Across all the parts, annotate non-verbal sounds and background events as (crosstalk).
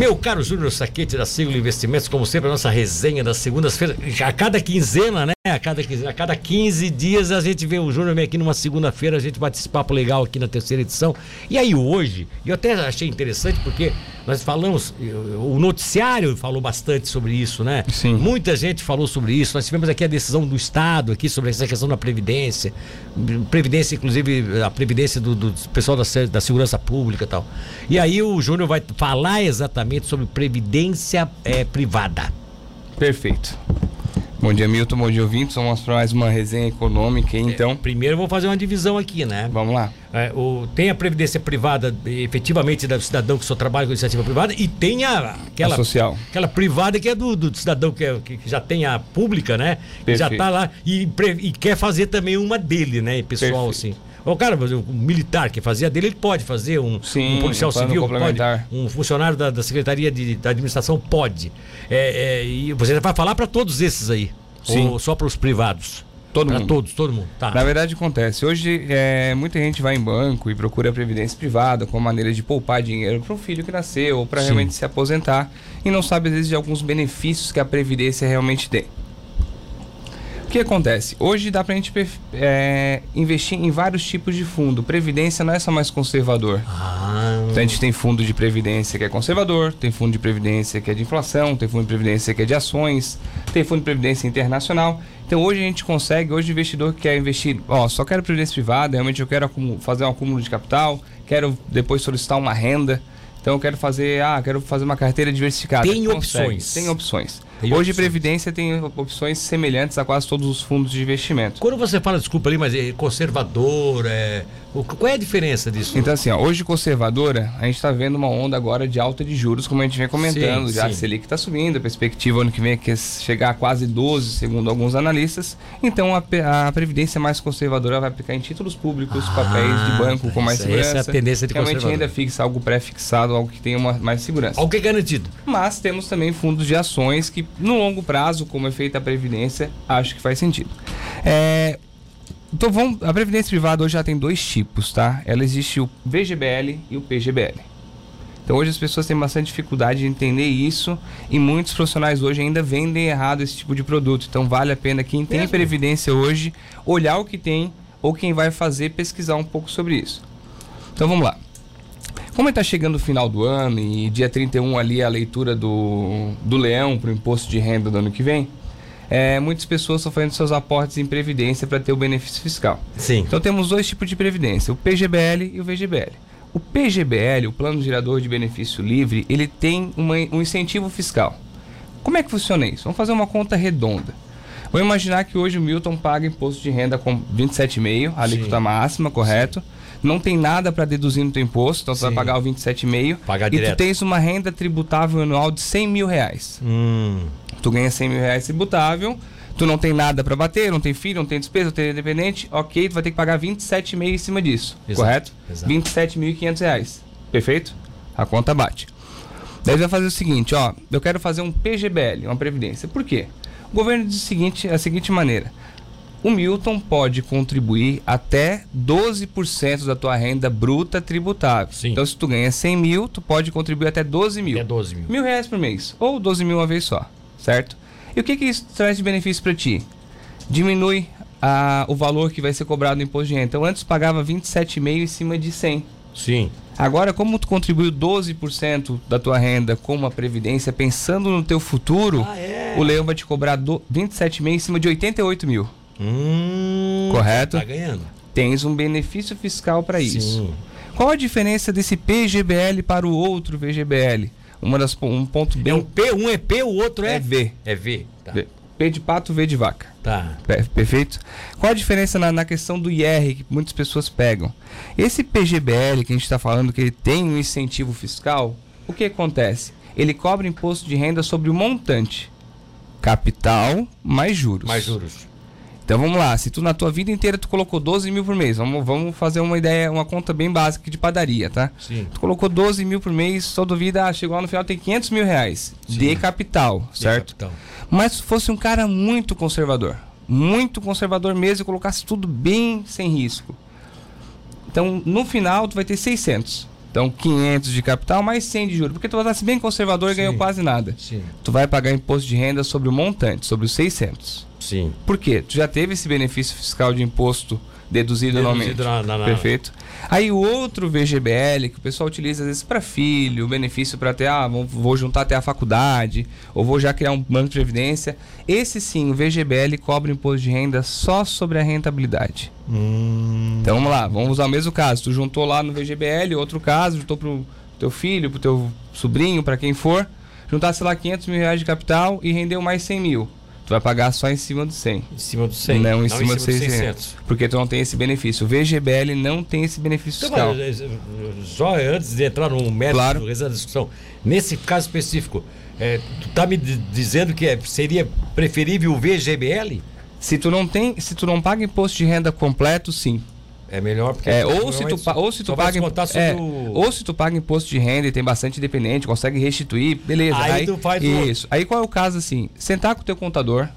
Meu caro Júnior Saquete da Siglo Investimentos, como sempre, a nossa resenha das segundas-feiras, a cada quinzena, né? A cada, a cada 15 dias a gente vê o Júnior vem aqui numa segunda-feira, a gente bate esse papo legal aqui na terceira edição. E aí hoje, eu até achei interessante porque nós falamos, o noticiário falou bastante sobre isso, né? Sim. Muita gente falou sobre isso. Nós tivemos aqui a decisão do Estado aqui sobre essa questão da Previdência. Previdência, inclusive, a Previdência do, do pessoal da, da Segurança Pública e tal. E aí o Júnior vai falar exatamente sobre Previdência é, Privada. Perfeito. Bom dia, Milton. Bom dia, ouvintes. Vamos mostrar mais uma resenha econômica, então. É, primeiro eu vou fazer uma divisão aqui, né? Vamos lá. É, o, tem a previdência privada, efetivamente, do cidadão que só trabalha com iniciativa privada, e tem a, aquela, a social. aquela privada que é do, do cidadão que, é, que, já tem a pública, né? Que já está lá e, e, quer fazer também uma dele, né? Pessoal, Perfeito. assim. O cara, um militar que fazia dele, ele pode fazer, um, Sim, um policial civil pode, um funcionário da, da Secretaria de, da Administração pode. É, é, e você vai falar para todos esses aí. Sim. Ou só para os privados? Todo pra mundo. todos, todo mundo. Tá. Na verdade acontece. Hoje é, muita gente vai em banco e procura previdência privada como maneira de poupar dinheiro para o filho que nasceu ou para realmente se aposentar e não sabe às vezes de alguns benefícios que a previdência realmente tem. O que acontece? Hoje dá para a gente é, investir em vários tipos de fundo. Previdência não é só mais conservador. Ah. Então a gente tem fundo de previdência que é conservador, tem fundo de previdência que é de inflação, tem fundo de previdência que é de ações, tem fundo de previdência internacional. Então hoje a gente consegue, hoje o investidor que quer investir, ó, só quero previdência privada, realmente eu quero fazer um acúmulo de capital, quero depois solicitar uma renda. Então eu quero fazer, ah, quero fazer uma carteira diversificada. Tem opções. Tem opções. Hoje. Previdência tem opções semelhantes a quase todos os fundos de investimento. Quando você fala, desculpa ali, mas é conservador, é... qual é a diferença disso? Então, assim, ó, hoje conservadora, a gente está vendo uma onda agora de alta de juros, como a gente vem comentando. Sim, já sim. a Selic está subindo, a perspectiva ano que vem é que chegar a quase 12, segundo alguns analistas. Então, a, a Previdência mais conservadora vai aplicar em títulos públicos, ah, papéis de banco com mais segurança. Essa é a tendência de Realmente renda fixa, algo pré-fixado, algo que tenha uma, mais segurança. Algo que é garantido. Mas temos também fundos de ações que no longo prazo, como é feita a previdência, acho que faz sentido. É, então vamos, a previdência privada hoje já tem dois tipos, tá? Ela existe o VGBL e o PGBL. Então hoje as pessoas têm bastante dificuldade de entender isso e muitos profissionais hoje ainda vendem errado esse tipo de produto. Então vale a pena quem tem Mesmo? previdência hoje olhar o que tem ou quem vai fazer pesquisar um pouco sobre isso. Então vamos lá. Como está chegando o final do ano e dia 31 ali a leitura do, do leão para o imposto de renda do ano que vem, é, muitas pessoas estão fazendo seus aportes em previdência para ter o benefício fiscal. Sim. Então temos dois tipos de previdência, o PGBL e o VGBL. O PGBL, o Plano Gerador de Benefício Livre, ele tem uma, um incentivo fiscal. Como é que funciona isso? Vamos fazer uma conta redonda. Vamos imaginar que hoje o Milton paga imposto de renda com 27,5, a alíquota máxima, correto? Sim não tem nada para deduzir no teu imposto, então Sim. tu vai pagar o 27,5. Pagar e direto. tu tens uma renda tributável anual de 100 mil reais. Hum. Tu ganha 100 mil reais tributável, tu não tem nada para bater, não tem filho, não tem despesa, não tem independente, ok, tu vai ter que pagar 27,5 em cima disso, Exato. correto? Exato. 27.500 reais, perfeito? A conta bate. Daí vai fazer o seguinte, ó, eu quero fazer um PGBL, uma previdência. Por quê? O governo diz o seguinte, a seguinte maneira: o Milton pode contribuir até 12% da tua renda bruta tributável. Sim. Então, se tu ganha 100 mil, tu pode contribuir até 12 mil. É 12 mil. Mil reais por mês. Ou 12 mil uma vez só, certo? E o que, que isso traz de benefício para ti? Diminui a, o valor que vai ser cobrado no imposto de renda. Então, antes pagava 27,5 em cima de 100. Sim. Agora, como tu contribuiu 12% da tua renda com uma previdência, pensando no teu futuro, ah, é? o Leão vai te cobrar 27,5 em cima de 88 mil. Hum, Correto? Tá ganhando. Tens um benefício fiscal para isso. Qual a diferença desse PGBL para o outro VGBL? Uma das, um ponto bem. É um P, um é P, o outro é, é V. É V. Tá. v. P de pato, V de vaca. Tá. Perfeito? Qual a diferença na, na, questão do IR que muitas pessoas pegam? Esse PGBL que a gente está falando que ele tem um incentivo fiscal, o que acontece? Ele cobra imposto de renda sobre o montante. Capital mais juros. Mais juros. Então vamos lá, se tu na tua vida inteira tu colocou 12 mil por mês, vamos, vamos fazer uma ideia, uma conta bem básica de padaria, tá? Sim. Tu colocou 12 mil por mês, toda vida, ah, chegou lá no final tem 500 mil reais Sim. de capital, de certo? Capital. Mas se fosse um cara muito conservador, muito conservador mesmo e colocasse tudo bem sem risco. Então no final tu vai ter 600. Então, 500 de capital mais 100 de juros. Porque tu vai bem conservador e ganhou quase nada. Sim. Tu vai pagar imposto de renda sobre o montante, sobre os 600. Sim. Por quê? Tu já teve esse benefício fiscal de imposto deduzido. Deduzido na- na- na- Perfeito. Aí o outro VGBL que o pessoal utiliza às vezes para filho, benefício para ter, ah, vou, juntar até a faculdade, ou vou já criar um banco de previdência. Esse sim, o VGBL cobra imposto de renda só sobre a rentabilidade. Hum, Então vamos lá, vamos usar o mesmo caso. Tu juntou lá no VGBL, outro caso, juntou pro teu filho, pro teu sobrinho, para quem for, juntasse lá 500 mil reais de capital e rendeu mais 100 mil. Tu vai pagar só em cima dos 100. em cima do 100. Não, em cima dos dos 600. Porque tu não tem esse benefício. O VGBL não tem esse benefício Então, fiscal. mas, eh, só antes de entrar no mérito Claro. do da discussão, nesse caso específico, eh, tu tá me di- dizendo que é- seria preferível o VGBL? Se tu não tem, se tu não paga imposto de renda completo, sim. É melhor porque É, ou se tu, pa- ou se tu vai paga descontar sobre é, o- ou se tu paga imposto de renda e tem bastante dependente, consegue restituir, beleza. Aí tu faz isso. Aí qual é o caso assim? Sentar com o teu contador,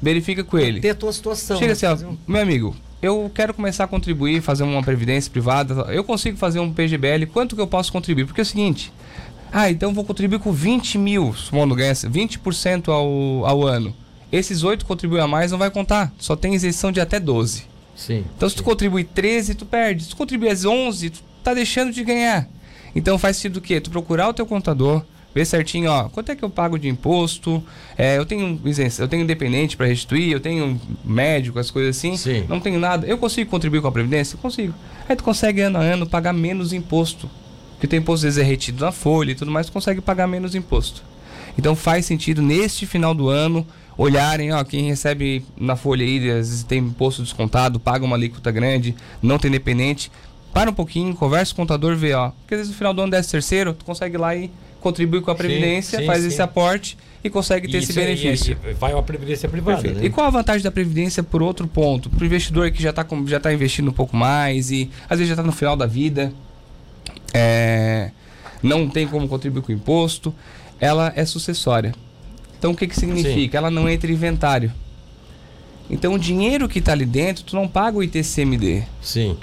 verifica com ele. ter a tua situação. Chega né? assim, ó, um- meu amigo, eu quero começar a contribuir, fazer uma previdência privada. Eu consigo fazer um PGBL, quanto que eu posso contribuir? Porque é o seguinte, ah, então eu vou contribuir com 20 mil, supondo ganha 20% ao, ao ano. Esses 8 contribuem a mais, não vai contar. Só tem isenção de até 12. Sim. Então se tu contribui 13, tu perde. Se tu contribui às 11, tu tá deixando de ganhar. Então faz sentido o quê? Tu procurar o teu contador, ver certinho, ó, quanto é que eu pago de imposto? É, eu tenho eu tenho independente para restituir, eu tenho médico, as coisas assim. Sim. Não tenho nada. Eu consigo contribuir com a previdência? Consigo. Aí tu consegue ano a ano pagar menos imposto. Porque tem imposto às vezes é retido na folha e tudo mais, tu consegue pagar menos imposto. Então faz sentido neste final do ano olharem, ó, quem recebe na folha aí, às vezes tem imposto descontado, paga uma alíquota grande, não tem dependente. Para um pouquinho, conversa com o contador, vê, ó. Porque às vezes no final do ano, décimo terceiro, tu consegue ir lá e contribuir com a Sim, previdência, sim, faz sim. esse aporte e consegue ter esse Isso aí, benefício. vai uma previdência privada. Né? E qual a vantagem da previdência por outro ponto? Para o investidor que já está já tá investindo um pouco mais e às vezes já está no final da vida, é, não tem como contribuir com o imposto, ela é sucessória. Então o que, que significa? Ela não entra em inventário. Então o dinheiro que está ali dentro, tu não paga o ITCMD, Sim.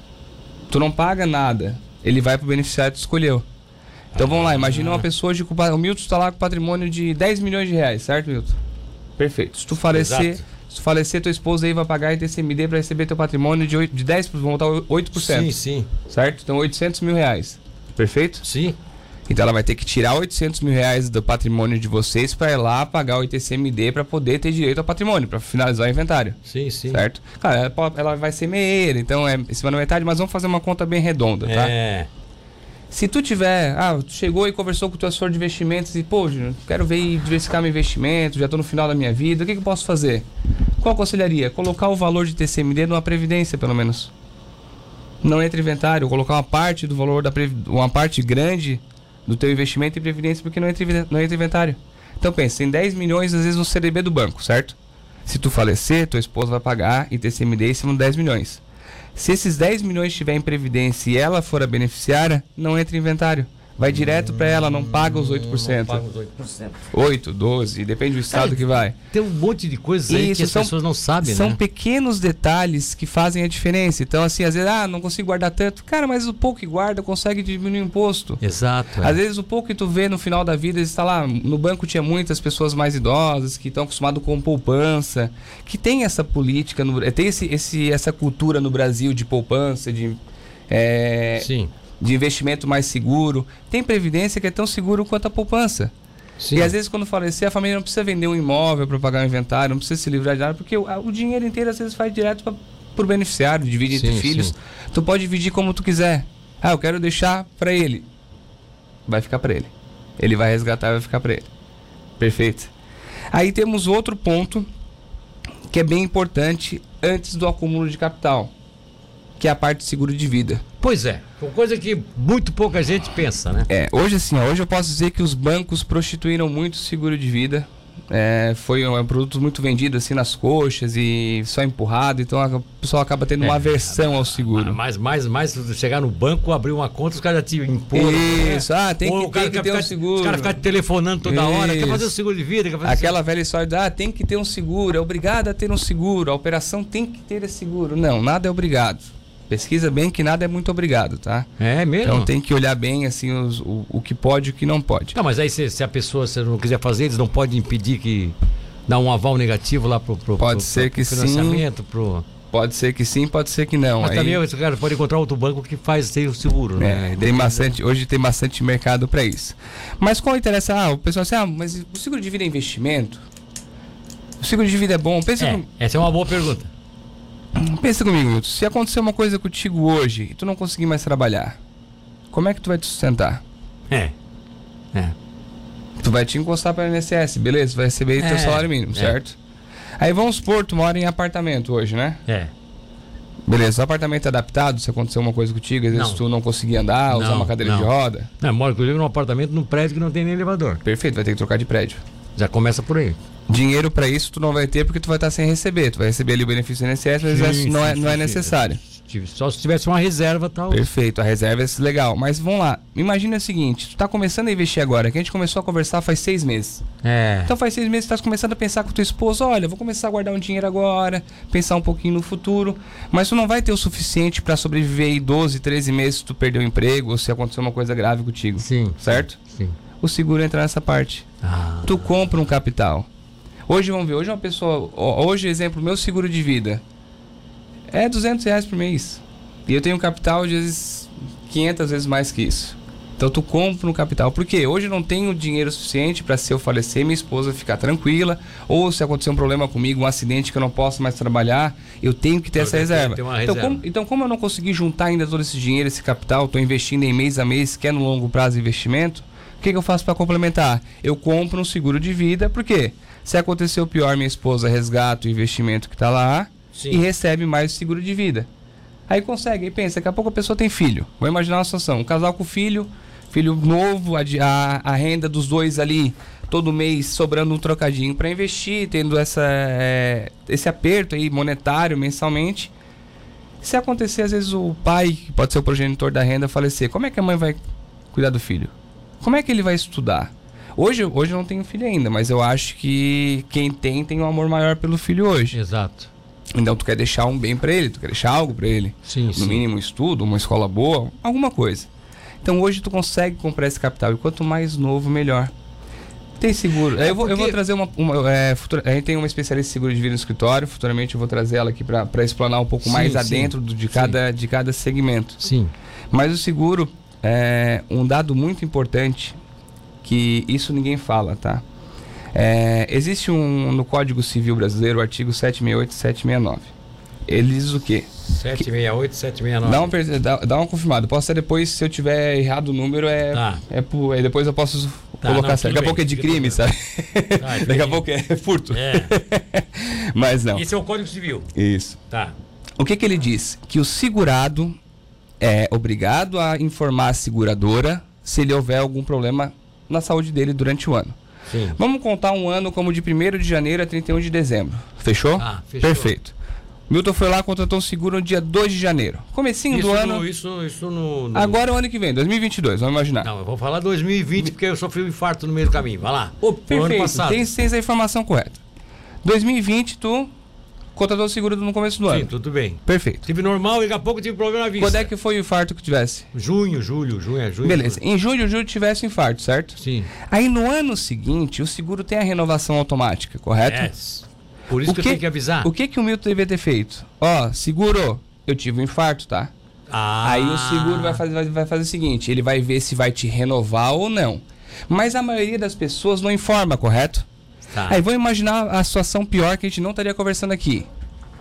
tu não paga nada. Ele vai para o beneficiário que tu escolheu. Então vamos lá, imagina uma pessoa de. O Milton está lá com patrimônio de 10 milhões de reais, certo, Milton? Perfeito. Se tu falecer, Exato. se tu falecer, tua esposa aí vai pagar ITCMD para receber teu patrimônio de, 8, de 10%, vamos botar 8%. Sim, sim. Certo? Então 800 mil reais. Perfeito? Sim. Então ela vai ter que tirar 800 mil reais do patrimônio de vocês para ir lá pagar o ITCMD para poder ter direito ao patrimônio, para finalizar o inventário. Sim, sim. Certo? Claro, ela, ela vai ser meia, então é em cima da metade, mas vamos fazer uma conta bem redonda, tá? É. Se tu tiver, ah, tu chegou e conversou com o teu assessor de investimentos e, pô, quero ver e diversificar meu investimento, já estou no final da minha vida, o que, que eu posso fazer? Qual aconselharia? Colocar o valor de TCMD numa previdência, pelo menos. Não entre inventário, colocar uma parte do valor da uma parte grande do teu investimento em previdência, porque não entra, não entra inventário. Então pensa, tem 10 milhões às vezes no CDB do banco, certo? Se tu falecer, tua esposa vai pagar ITCMD em cima de 10 milhões. Se esses 10 milhões estiver em previdência e ela for a beneficiária, não entra em inventário. Vai direto para ela, não paga os 8%. Não paga os 8%. 8, 12, depende do estado que vai. Tem um monte de coisas aí que as são- pessoas não sabem, São né? pequenos detalhes que fazem a diferença. Então, assim, às vezes, ah, não consigo guardar tanto. Cara, mas o pouco que guarda consegue diminuir o imposto. Exato. é. Às vezes o pouco que tu vê no final da vida, está lá, no banco tinha muitas pessoas mais idosas que estão acostumadas com poupança, que tem essa política, no, tem esse, esse, essa cultura no Brasil de poupança, de, é, Sim. De investimento mais seguro. Tem previdência que é tão seguro quanto a poupança. Sim. E às vezes quando falecer, a família não precisa vender um imóvel para pagar o inventário, não precisa se livrar de nada, porque o, o dinheiro inteiro às vezes vai direto para o beneficiário, divide entre Sim, filhos. sim. Tu pode dividir como tu quiser. Ah, eu quero deixar para ele. Vai ficar para ele. Ele vai resgatar e vai ficar para ele. Perfeito. Aí temos outro ponto que é bem importante antes do acúmulo de capital, que é a parte de seguro de vida. Pois é. Uma coisa que muito pouca gente pensa, né? É, hoje assim, hoje eu posso dizer que os bancos prostituíram muito o seguro de vida. É, foi um, é um produto muito vendido assim nas coxas e só empurrado, então a- o pessoal acaba tendo uma É, aversão ao seguro. Mas, mais, mais, chegar no banco, abrir uma conta, os caras já te impõem. Isso, ah, tem Ou que, o cara tem que ter um ficar- seguro. Os caras ficam te telefonando toda hora, quer fazer o Isso. seguro de vida, quer fazer Aquela velha história de, ah, tem que ter um seguro, é obrigado a ter um seguro, a operação tem que ter esse seguro. Não, nada é obrigado. Pesquisa bem que nada é muito obrigado, tá? É mesmo? Então tem que olhar bem assim os- o, o que pode e o que não pode. Não, mas aí se, se a pessoa se não quiser fazer, eles não podem impedir que dá um aval negativo lá pro, pro, Pode pro- ser pro que sim. financiamento, pro. Pode ser que sim, pode ser que não. Mas Aí- também esse cara pode encontrar outro banco que faz sem o seguro, né? É, tem bastante, hoje tem bastante mercado para isso. Mas qual interessa? Ah, o pessoal assim, ah, mas o seguro de vida é investimento? O seguro de vida é bom? Pensa, É, com- essa é uma boa pergunta. Pensa comigo. Se acontecer uma coisa contigo hoje e tu não conseguir mais trabalhar, como é que tu vai te sustentar? É. É. Tu vai te encostar para o INSS, beleza? Tu vai receber aí teu É, salário mínimo, é. certo? Aí vamos supor, tu mora em apartamento hoje, né? É. Beleza, o apartamento é adaptado, se acontecer uma coisa contigo, às vezes Não. tu não conseguir andar, usar Não, uma cadeira de não. roda. Não, eu moro inclusive num apartamento num prédio que não tem nem elevador. Perfeito, vai ter que trocar de prédio. Já começa por aí. Dinheiro pra isso tu não vai ter porque tu vai estar sem receber. Tu vai receber ali o benefício do INSS, mas Sim, não, é, sim, não é sim, necessário. sim. Só se tivesse uma reserva tal. Perfeito, a reserva é legal. Mas vamos lá, imagina o seguinte: tu tá começando a investir agora, que a gente começou a conversar faz seis meses. É. Então faz seis meses que tu tá começando a pensar com tua esposa: olha, vou começar a guardar um dinheiro agora, pensar um pouquinho no futuro. Mas tu não vai ter o suficiente pra sobreviver aí 12, 13 meses se tu perder o emprego ou se acontecer uma coisa grave contigo. Sim. Certo? Sim. O seguro entra nessa parte. Ah. tu compra um capital. Hoje, vamos ver, hoje uma pessoa, hoje, exemplo, meu seguro de vida é 200 reais por mês. E eu tenho um capital, às vezes, 500 vezes mais que isso. Então, tu compra um capital. Por quê? Hoje eu não tenho dinheiro suficiente para se eu falecer, minha esposa ficar tranquila, ou se acontecer um problema comigo, um acidente que eu não posso mais trabalhar, eu tenho que ter Eu essa reserva. ter Então, reserva. como, então, como eu não consegui juntar ainda todo esse dinheiro, esse capital, estou investindo em mês a mês, que é no longo prazo investimento, o que, que eu faço para complementar? Eu compro um seguro de vida, por quê? Se acontecer o pior, minha esposa resgata o investimento que está lá Sim. e recebe mais seguro de vida. Aí consegue, aí pensa, daqui a pouco a pessoa tem filho. Vou imaginar uma situação, um casal com filho, filho novo, a, a, a renda dos dois ali, todo mês sobrando um trocadinho para investir, tendo essa, é, esse aperto aí monetário mensalmente. Se acontecer, às vezes, o pai, que pode ser o progenitor da renda, falecer, como é que a mãe vai cuidar do filho? Como é que ele vai estudar? Hoje, hoje eu não tenho filho ainda, mas eu acho que quem tem tem um amor maior pelo filho hoje. Exato. Então tu quer deixar um bem pra ele, tu quer deixar algo pra ele. Sim, No sim. mínimo um estudo, uma escola boa, alguma coisa. Então hoje tu consegue comprar esse capital e quanto mais novo, melhor. Tem seguro. É eu, vou, eu vou porque- trazer uma. uma é, futura- a gente tem uma especialista em seguro de vida no escritório. Futuramente eu vou trazer ela aqui para explanar um pouco Sim, mais adentro do- de, sim. cada, de cada segmento. Sim. Mas o seguro é um dado muito importante que isso ninguém fala, tá? É, existe um no Código Civil Brasileiro o artigo 768 e 769. Ele diz o quê? 768, 769. Dá, um, dá, dá uma confirmada. Posso ser depois, se eu tiver errado o número, é, Tá. é, aí depois eu posso Tá, colocar não, certo. Daqui a pouco é de crime, sabe? Tá, (laughs) Daqui a pouco é furto. É. (laughs) Mas não. Esse é o Código Civil. Isso. Tá. O que, que ele diz? Que o segurado é obrigado a informar a seguradora se ele houver algum problema na saúde dele durante o ano. Sim. Vamos contar um ano como de 1 de janeiro a 31 de dezembro. Fechou? Ah, fechou. Perfeito. Milton foi lá, contratou um seguro no dia 2 de janeiro. Comecinho Isso, do ano. no, isso, isso no, no- Agora é o ano que vem, 2022, vamos imaginar. Não, eu vou falar 2020 porque eu sofri um infarto no meio do caminho. Vai lá. Ô, Foi o ano perfeito, passado. tem, tem essa informação correta. 2020, tu contratou o seguro no começo do Sim, ano. tudo bem. Perfeito. Tive normal e daqui a pouco tive problema na vista. Quando é que foi o infarto que tivesse? Junho, julho, junho, é junho. Beleza. Em julho, julho tivesse o infarto, certo? Sim. Aí no ano seguinte, o seguro tem a renovação automática, correto? Yes. Por isso O que, que- eu tenho que avisar. O que que o Milton devia ter feito? Ó, seguro, eu tive um infarto, tá? Ah. Aí o seguro vai fazer, vai, vai fazer o seguinte, ele vai ver se vai te renovar ou não. Mas a maioria das pessoas não informa, correto? Tá. Aí vamos imaginar a situação pior que a gente não estaria conversando aqui.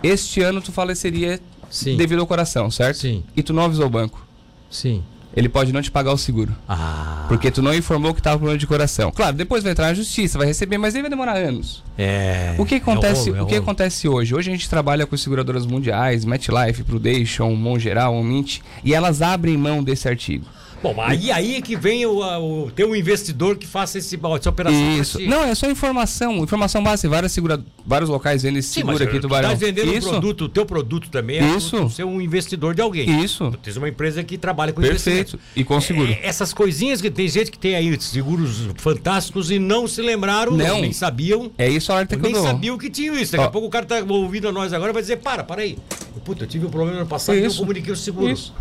Este ano tu faleceria Sim. devido ao coração, certo? Sim. E tu não avisou o banco. Sim. Ele pode não te pagar o seguro. Ah. Porque tu não informou que tava com problema de coração. Claro, depois vai entrar na justiça, vai receber, mas aí vai demorar anos. É. O que acontece, é rolo, é o que acontece hoje? Hoje a gente trabalha com seguradoras mundiais, MetLife, Prudential, Mongeral, Mint, e elas abrem mão desse artigo. Bom, aí, aí é que vem o, o ter um investidor que faça esse, essa operação. Isso. Não, é só informação. Informação básica. Várias, segura... Vários locais vendem esse Sim, seguro aqui, tu Tubarão. Tá vendendo Isso. o produto, o teu produto também é Isso. tu ser um investidor de alguém. Isso. Tu tens uma empresa que trabalha com Perfeito. E com seguro. É, essas coisinhas que tem gente que tem aí seguros fantásticos e não se lembraram, Não. nem sabiam. É isso a alerta que eu nem sabiam que tinha isso. Daqui Ó. a pouco o cara tá ouvindo a nós agora e vai dizer: para, para aí. Puta, eu tive um problema no passado e eu comuniquei o seguro. Isso.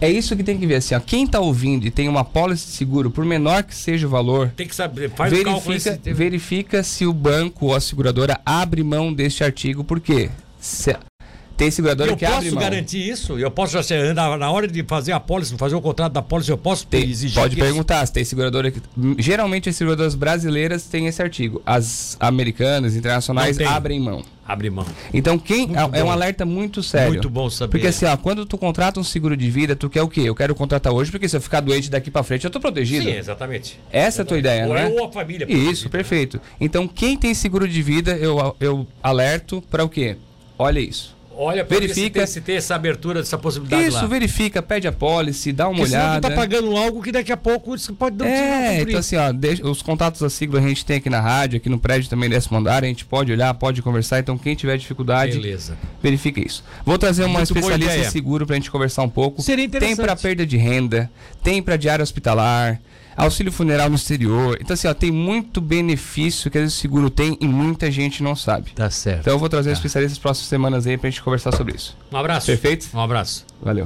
É isso que tem que ver assim, ó. Quem tá ouvindo e tem uma pólice de seguro, por menor que seja o valor, Tem que saber, faz o verifica, esse- verifica se o banco ou a seguradora abre mão deste artigo, por quê? Se- tem seguradora Eu que abre posso mão. garantir isso? Eu posso, assim, na, na hora de fazer a pólice, fazer o contrato da pólice, eu posso Tem- exigir pode perguntar se tem seguradora que. Geralmente as seguradoras brasileiras têm esse artigo. As americanas, internacionais, abrem mão. Abre mão. Então, quem. Muito É, é um alerta muito sério. Muito bom saber. Porque assim, ó, quando tu contrata um seguro de vida, tu quer o quê? Eu quero contratar hoje, porque se eu ficar doente daqui pra frente, eu tô protegido. Sim, exatamente. Essa é a tua ideia, Ou não é? ou a família. Isso, perfeito. Então, quem tem seguro de vida, eu, eu alerto para o quê? Olha isso. Olha, ver Verifica- Se, tem, se tem essa abertura, essa possibilidade Isso, lá. verifica, pede a policy, dá uma Porque olhada. tu tá pagando algo que daqui a pouco você pode dar um É, então assim, ó, deixa- os contatos da sigla a gente tem aqui na rádio, aqui no prédio também décimo andar, a gente pode olhar, pode conversar, então quem tiver dificuldade, Beleza. verifica isso. Vou trazer uma Muito especialista em seguro pra gente conversar um pouco. Seria Tem interessante. pra perda de renda, tem pra diária hospitalar, auxílio funeral no exterior. Então assim, ó, tem muito benefício que às vezes o seguro tem e muita gente não sabe. Tá certo. Então eu vou trazer especialistas nas próximas semanas aí pra gente conversar sobre isso. Um abraço. Perfeito? Um abraço. Valeu.